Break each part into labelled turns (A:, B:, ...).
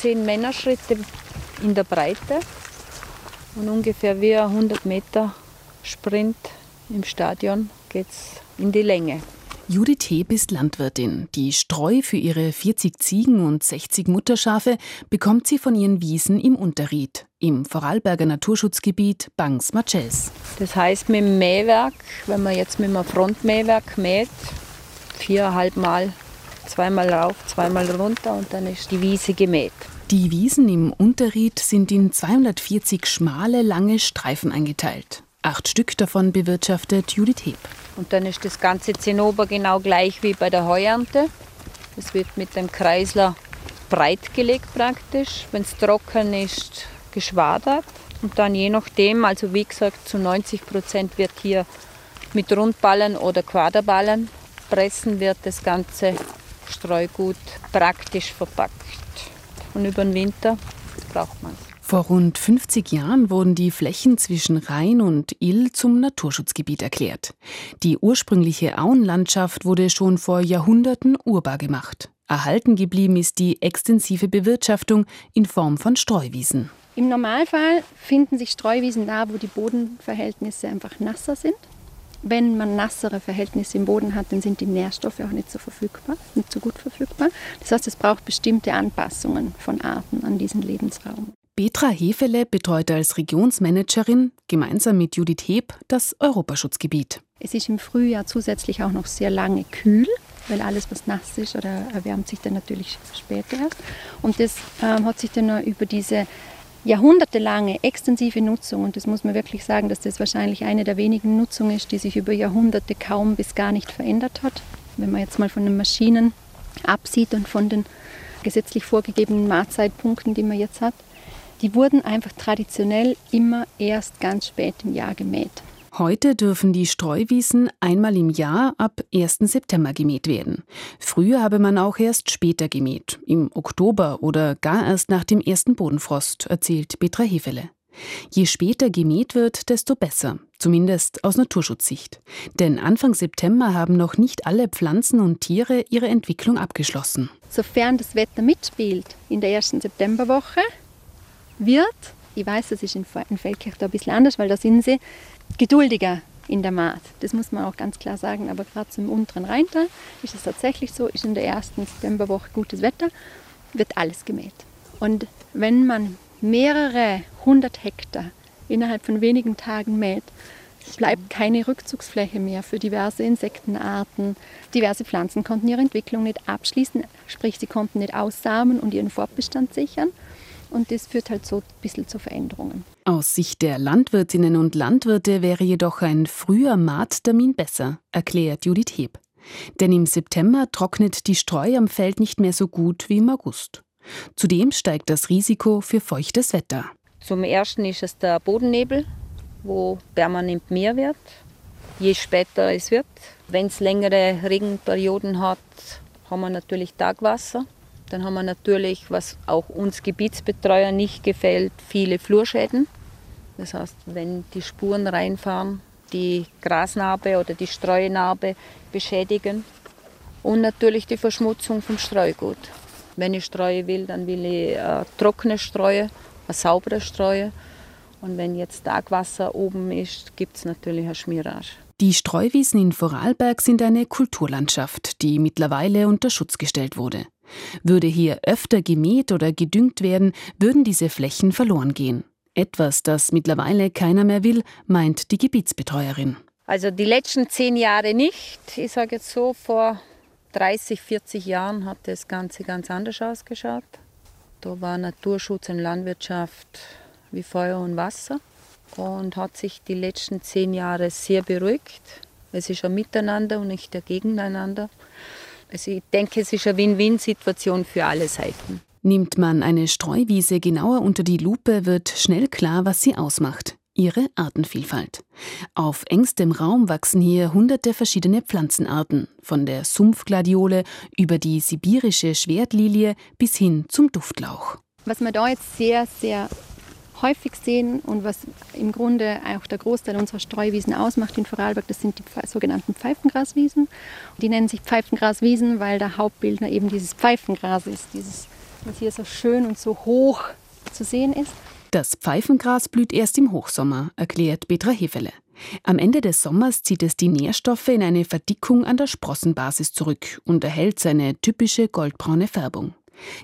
A: zehn Männerschritte in der Breite und ungefähr wie 100 Meter Sprint im Stadion geht es in die Länge.
B: Judith Heb ist Landwirtin. Die Streu für ihre 40 Ziegen und 60 Mutterschafe bekommt sie von ihren Wiesen im Unterried, im Vorarlberger Naturschutzgebiet Bangs-Marchels.
A: Das heißt, mit dem Mähwerk, wenn man jetzt mit einem Frontmähwerk mäht, viereinhalb Mal, zweimal rauf, zweimal runter und dann ist die Wiese gemäht.
B: Die Wiesen im Unterried sind in 240 schmale, lange Streifen eingeteilt. Acht Stück davon bewirtschaftet Judith Heb.
A: Und dann ist das ganze Zinnober genau gleich wie bei der Heuernte. Es wird mit dem Kreisler breit gelegt praktisch. Wenn es trocken ist, geschwadert. Und dann je nachdem, also wie gesagt, zu 90 Prozent wird hier mit Rundballen oder Quaderballen pressen wird das ganze Streugut praktisch verpackt. Und über den Winter braucht man es.
B: Vor rund 50 Jahren wurden die Flächen zwischen Rhein und Ill zum Naturschutzgebiet erklärt. Die ursprüngliche Auenlandschaft wurde schon vor Jahrhunderten urbar gemacht. Erhalten geblieben ist die extensive Bewirtschaftung in Form von Streuwiesen.
C: Im Normalfall finden sich Streuwiesen da, wo die Bodenverhältnisse einfach nasser sind. Wenn man nassere Verhältnisse im Boden hat, dann sind die Nährstoffe auch nicht so verfügbar, nicht so gut verfügbar. Das heißt, es braucht bestimmte Anpassungen von Arten an diesen Lebensraum.
B: Petra Hefele betreut als Regionsmanagerin gemeinsam mit Judith Heb das Europaschutzgebiet.
C: Es ist im Frühjahr zusätzlich auch noch sehr lange kühl, weil alles, was nass ist, oder erwärmt sich dann natürlich später erst. Und das ähm, hat sich dann über diese jahrhundertelange extensive Nutzung, und das muss man wirklich sagen, dass das wahrscheinlich eine der wenigen Nutzungen ist, die sich über Jahrhunderte kaum bis gar nicht verändert hat. Wenn man jetzt mal von den Maschinen absieht und von den gesetzlich vorgegebenen Mahlzeitpunkten, die man jetzt hat, die wurden einfach traditionell immer erst ganz spät im Jahr gemäht.
B: Heute dürfen die Streuwiesen einmal im Jahr ab 1. September gemäht werden. Früher habe man auch erst später gemäht, im Oktober oder gar erst nach dem ersten Bodenfrost, erzählt Petra Hefele. Je später gemäht wird, desto besser, zumindest aus Naturschutzsicht. Denn Anfang September haben noch nicht alle Pflanzen und Tiere ihre Entwicklung abgeschlossen.
C: Sofern das Wetter mitspielt in der ersten Septemberwoche, wird, ich weiß, das ist in Feldkirch da ein bisschen anders, weil da sind sie geduldiger in der Maat. Das muss man auch ganz klar sagen. Aber gerade zum unteren Rheintal ist es tatsächlich so, ist in der ersten Septemberwoche gutes Wetter, wird alles gemäht. Und wenn man mehrere hundert Hektar innerhalb von wenigen Tagen mäht, bleibt keine Rückzugsfläche mehr für diverse Insektenarten. Diverse Pflanzen konnten ihre Entwicklung nicht abschließen, sprich sie konnten nicht aussamen und ihren Fortbestand sichern. Und das führt halt so ein bisschen zu Veränderungen.
B: Aus Sicht der Landwirtinnen und Landwirte wäre jedoch ein früher Maattermin besser, erklärt Judith Heb. Denn im September trocknet die Streu am Feld nicht mehr so gut wie im August. Zudem steigt das Risiko für feuchtes Wetter.
A: Zum ersten ist es der Bodennebel, wo permanent mehr wird, je später es wird. Wenn es längere Regenperioden hat, haben wir natürlich Tagwasser. Dann haben wir natürlich, was auch uns Gebietsbetreuer nicht gefällt, viele Flurschäden. Das heißt, wenn die Spuren reinfahren, die Grasnarbe oder die Streuenarbe beschädigen. Und natürlich die Verschmutzung vom Streugut. Wenn ich streue will, dann will ich eine trockene Streue, eine saubere Streue. Und wenn jetzt Tagwasser oben ist, gibt es natürlich eine Schmierage.
B: Die Streuwiesen in Vorarlberg sind eine Kulturlandschaft, die mittlerweile unter Schutz gestellt wurde. Würde hier öfter gemäht oder gedüngt werden, würden diese Flächen verloren gehen. Etwas, das mittlerweile keiner mehr will, meint die Gebietsbetreuerin.
A: Also die letzten zehn Jahre nicht. Ich sage jetzt so, vor 30, 40 Jahren hat das Ganze ganz anders ausgeschaut. Da war Naturschutz und Landwirtschaft wie Feuer und Wasser und hat sich die letzten zehn Jahre sehr beruhigt. Es ist ein Miteinander und nicht ein Gegeneinander. Also ich denke, es ist eine Win-Win-Situation für alle Seiten.
B: Nimmt man eine Streuwiese genauer unter die Lupe, wird schnell klar, was sie ausmacht. Ihre Artenvielfalt. Auf engstem Raum wachsen hier hunderte verschiedene Pflanzenarten, von der Sumpfgladiole über die sibirische Schwertlilie bis hin zum Duftlauch.
C: Was man da jetzt sehr, sehr häufig sehen und was im Grunde auch der Großteil unserer Streuwiesen ausmacht in Vorarlberg, das sind die sogenannten Pfeifengraswiesen. Die nennen sich Pfeifengraswiesen, weil der Hauptbildner eben dieses Pfeifengras ist, dieses was hier so schön und so hoch zu sehen ist.
B: Das Pfeifengras blüht erst im Hochsommer, erklärt Petra Hefele. Am Ende des Sommers zieht es die Nährstoffe in eine Verdickung an der Sprossenbasis zurück und erhält seine typische goldbraune Färbung.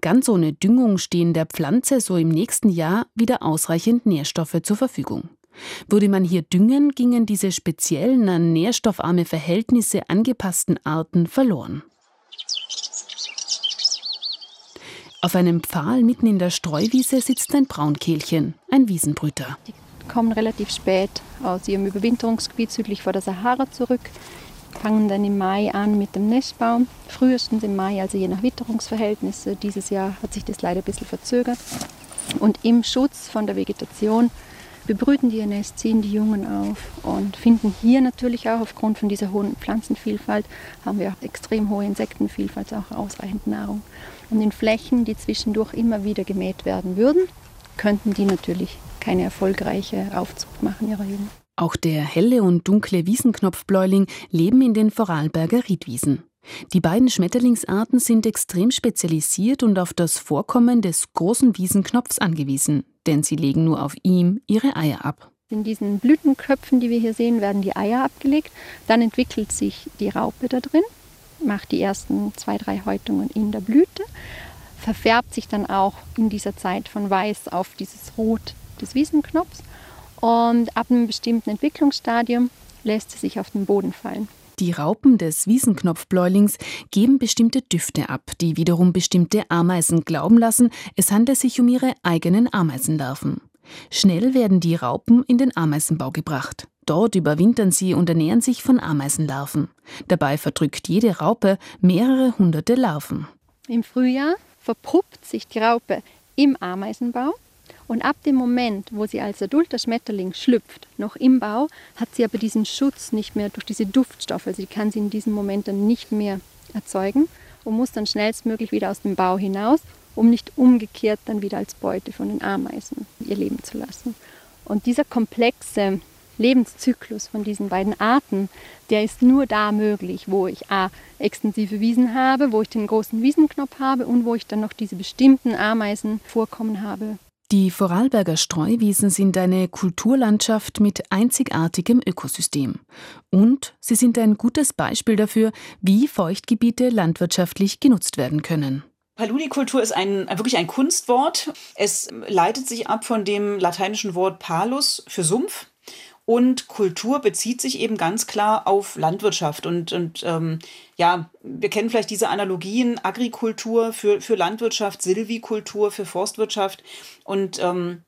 B: Ganz ohne Düngung stehen der Pflanze so im nächsten Jahr wieder ausreichend Nährstoffe zur Verfügung. Würde man hier düngen, gingen diese speziellen an nährstoffarme Verhältnisse angepassten Arten verloren. Auf einem Pfahl mitten in der Streuwiese sitzt ein Braunkehlchen, ein Wiesenbrüter.
C: Die kommen relativ spät aus ihrem Überwinterungsgebiet südlich vor der Sahara zurück, fangen dann im Mai an mit dem Nestbaum, frühestens im Mai, also je nach Witterungsverhältnisse. Dieses Jahr hat sich das leider ein bisschen verzögert. Und im Schutz von der Vegetation bebrüten die ihr Nest, ziehen die Jungen auf und finden hier natürlich auch aufgrund von dieser hohen Pflanzenvielfalt, haben wir auch extrem hohe Insektenvielfalt, auch ausreichend Nahrung. Und in Flächen, die zwischendurch immer wieder gemäht werden würden, könnten die natürlich keine erfolgreiche Aufzucht machen ihrer Jungen.
B: Auch der helle und dunkle Wiesenknopfbläuling leben in den Vorarlberger Riedwiesen. Die beiden Schmetterlingsarten sind extrem spezialisiert und auf das Vorkommen des großen Wiesenknopfs angewiesen, denn sie legen nur auf ihm ihre Eier ab.
C: In diesen Blütenköpfen, die wir hier sehen, werden die Eier abgelegt. Dann entwickelt sich die Raupe da drin, macht die ersten zwei, drei Häutungen in der Blüte, verfärbt sich dann auch in dieser Zeit von weiß auf dieses Rot des Wiesenknopfs und ab einem bestimmten Entwicklungsstadium lässt sie sich auf den Boden fallen.
B: Die Raupen des Wiesenknopfbläulings geben bestimmte Düfte ab, die wiederum bestimmte Ameisen glauben lassen, es handle sich um ihre eigenen Ameisenlarven. Schnell werden die Raupen in den Ameisenbau gebracht. Dort überwintern sie und ernähren sich von Ameisenlarven. Dabei verdrückt jede Raupe mehrere hunderte Larven.
C: Im Frühjahr verpuppt sich die Raupe im Ameisenbau und ab dem Moment, wo sie als adulter Schmetterling schlüpft, noch im Bau, hat sie aber diesen Schutz nicht mehr durch diese Duftstoffe. Also die kann sie in diesem Moment dann nicht mehr erzeugen und muss dann schnellstmöglich wieder aus dem Bau hinaus, um nicht umgekehrt dann wieder als Beute von den Ameisen ihr Leben zu lassen. Und dieser komplexe Lebenszyklus von diesen beiden Arten, der ist nur da möglich, wo ich A, extensive Wiesen habe, wo ich den großen Wiesenknopf habe und wo ich dann noch diese bestimmten Ameisenvorkommen habe.
B: Die Vorarlberger Streuwiesen sind eine Kulturlandschaft mit einzigartigem Ökosystem. Und sie sind ein gutes Beispiel dafür, wie Feuchtgebiete landwirtschaftlich genutzt werden können.
D: Paludikultur ist ein, wirklich ein Kunstwort. Es leitet sich ab von dem lateinischen Wort palus für Sumpf. Und Kultur bezieht sich eben ganz klar auf Landwirtschaft. Und, und ähm, ja, wir kennen vielleicht diese Analogien, Agrikultur für, für Landwirtschaft, Silvikultur für Forstwirtschaft. Und ähm,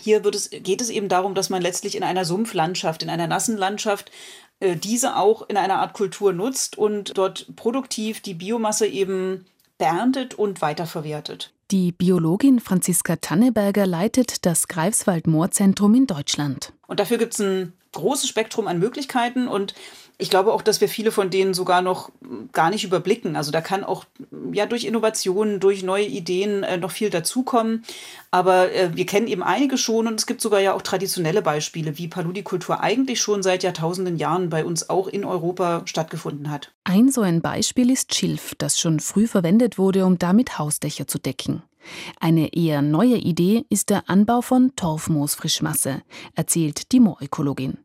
D: hier es, geht es eben darum, dass man letztlich in einer Sumpflandschaft, in einer nassen Landschaft, äh, diese auch in einer Art Kultur nutzt und dort produktiv die Biomasse eben beerntet und weiterverwertet.
B: Die Biologin Franziska Tanneberger leitet das Greifswald-Moorzentrum in Deutschland.
D: Und dafür gibt es ein großes Spektrum an Möglichkeiten und ich glaube auch, dass wir viele von denen sogar noch gar nicht überblicken. Also da kann auch ja durch Innovationen, durch neue Ideen äh, noch viel dazukommen. Aber äh, wir kennen eben einige schon und es gibt sogar ja auch traditionelle Beispiele, wie Paludikultur eigentlich schon seit Jahrtausenden Jahren bei uns auch in Europa stattgefunden hat.
B: Ein so ein Beispiel ist Schilf, das schon früh verwendet wurde, um damit Hausdächer zu decken. Eine eher neue Idee ist der Anbau von Torfmoosfrischmasse, erzählt die Moorökologin.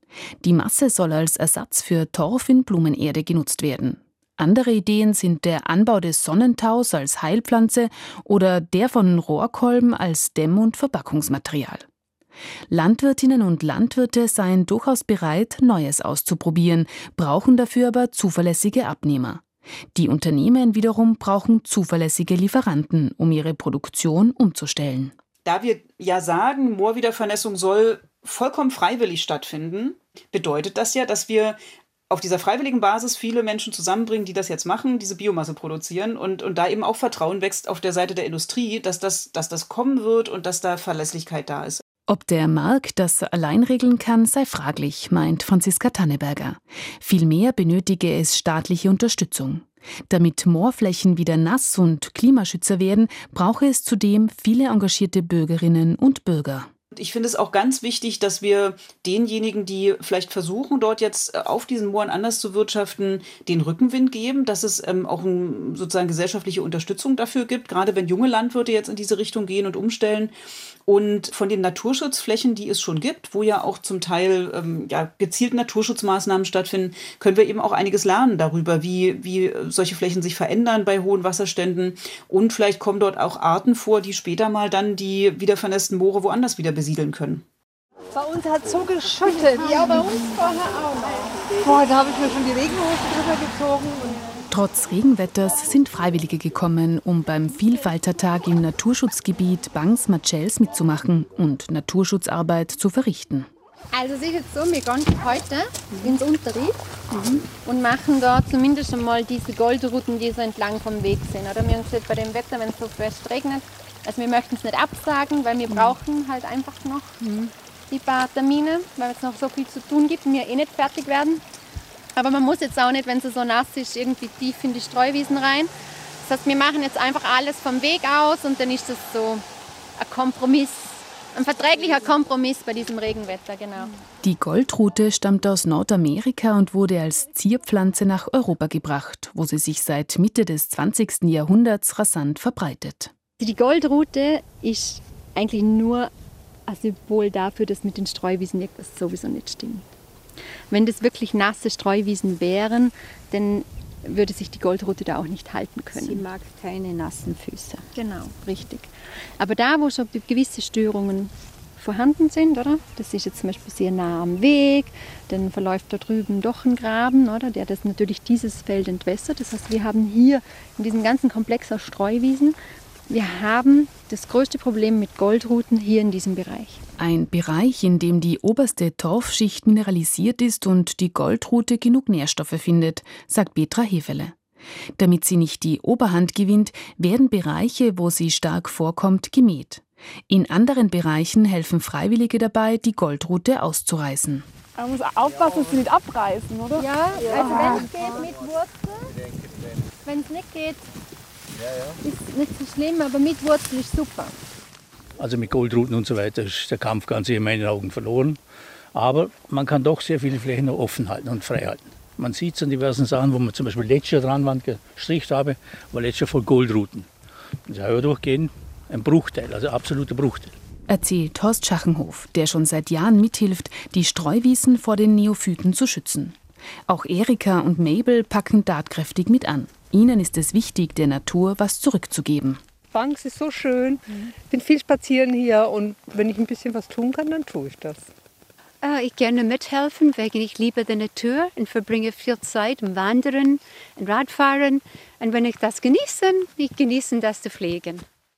B: Die Masse soll als Ersatz für Torf in Blumenerde genutzt werden. Andere Ideen sind der Anbau des Sonnentaus als Heilpflanze oder der von Rohrkolben als Dämm- und Verpackungsmaterial. Landwirtinnen und Landwirte seien durchaus bereit, Neues auszuprobieren, brauchen dafür aber zuverlässige Abnehmer. Die Unternehmen wiederum brauchen zuverlässige Lieferanten, um ihre Produktion umzustellen.
D: Da wir ja sagen, Moorwiedervernässung soll vollkommen freiwillig stattfinden, bedeutet das ja, dass wir auf dieser freiwilligen Basis viele Menschen zusammenbringen, die das jetzt machen, diese Biomasse produzieren und, und da eben auch Vertrauen wächst auf der Seite der Industrie, dass das, dass das kommen wird und dass da Verlässlichkeit da ist.
B: Ob der Markt das allein regeln kann, sei fraglich, meint Franziska Tanneberger. Vielmehr benötige es staatliche Unterstützung. Damit Moorflächen wieder nass und Klimaschützer werden, brauche es zudem viele engagierte Bürgerinnen und Bürger.
D: Ich finde es auch ganz wichtig, dass wir denjenigen, die vielleicht versuchen, dort jetzt äh, auf diesen Mooren anders zu wirtschaften, den Rückenwind geben, dass es ähm, auch ein, sozusagen gesellschaftliche Unterstützung dafür gibt, gerade wenn junge Landwirte jetzt in diese Richtung gehen und umstellen. Und von den Naturschutzflächen, die es schon gibt, wo ja auch zum Teil ähm, ja, gezielt Naturschutzmaßnahmen stattfinden, können wir eben auch einiges lernen darüber, wie, wie solche Flächen sich verändern bei hohen Wasserständen. Und vielleicht kommen dort auch Arten vor, die später mal dann die wieder vernässten Moore woanders wieder besiedeln können.
E: Bei uns hat es so geschüttet.
C: Ja, bei uns vorher auch.
E: Boah, da habe ich mir schon die Regenhose drüber gezogen.
B: Trotz Regenwetters sind Freiwillige gekommen, um beim Vielfaltertag im Naturschutzgebiet Bangs-Marcells mitzumachen und Naturschutzarbeit zu verrichten.
C: Also es ist jetzt so, wir gehen heute ins Unterried mhm. und machen da zumindest einmal diese Goldrouten, die so entlang vom Weg sind. Oder wir haben gesagt, bei dem Wetter, wenn es so fest regnet, also wir möchten es nicht absagen, weil wir mhm. brauchen halt einfach noch mhm. die paar Termine, weil es noch so viel zu tun gibt und wir eh nicht fertig werden. Aber man muss jetzt auch nicht, wenn es so nass ist, irgendwie tief in die Streuwiesen rein. Das heißt, wir machen jetzt einfach alles vom Weg aus und dann ist das so ein Kompromiss, ein verträglicher Kompromiss bei diesem Regenwetter, genau.
B: Die Goldrute stammt aus Nordamerika und wurde als Zierpflanze nach Europa gebracht, wo sie sich seit Mitte des 20. Jahrhunderts rasant verbreitet.
C: Die Goldrute ist eigentlich nur ein Symbol dafür, dass mit den Streuwiesen etwas sowieso nicht stimmt. Wenn das wirklich nasse Streuwiesen wären, dann würde sich die Goldrute da auch nicht halten können.
A: Sie mag keine nassen Füße.
C: Genau, richtig. Aber da, wo schon gewisse Störungen vorhanden sind, oder? Das ist jetzt zum Beispiel sehr nah am Weg, dann verläuft da drüben doch ein Graben, oder? Der das natürlich dieses Feld entwässert. Das heißt, wir haben hier in diesem ganzen Komplex aus Streuwiesen wir haben das größte Problem mit Goldruten hier in diesem Bereich.
B: Ein Bereich, in dem die oberste Torfschicht mineralisiert ist und die Goldrute genug Nährstoffe findet, sagt Petra Hefele. Damit sie nicht die Oberhand gewinnt, werden Bereiche, wo sie stark vorkommt, gemäht. In anderen Bereichen helfen Freiwillige dabei, die Goldrute auszureißen.
E: Man muss aufpassen, dass sie nicht abreißen, oder?
C: Ja, also wenn es geht mit Wurzel. Wenn es nicht geht, ist nicht so schlimm, aber mit Wurzel ist super.
F: Also mit Goldruten und so weiter ist der Kampf ganz in meinen Augen verloren. Aber man kann doch sehr viele Flächen noch offen halten und frei halten. Man sieht es an diversen Sachen, wo man zum Beispiel letzte Dranwand gestrichen habe, war letzte voll Goldruten. Das ist auch durchgehend ein Bruchteil, also absoluter Bruchteil.
B: Erzählt Horst Schachenhof, der schon seit Jahren mithilft, die Streuwiesen vor den Neophyten zu schützen. Auch Erika und Mabel packen tatkräftig mit an. Ihnen ist es wichtig, der Natur was zurückzugeben.
E: Banks ist so schön. Ich bin viel spazieren hier und wenn ich ein bisschen was tun kann, dann tue ich das.
G: Äh, ich gerne mithelfen, weil ich liebe die Natur und verbringe viel Zeit im Wandern und Radfahren. Und wenn ich das genieße, ich genieße das zu pflegen.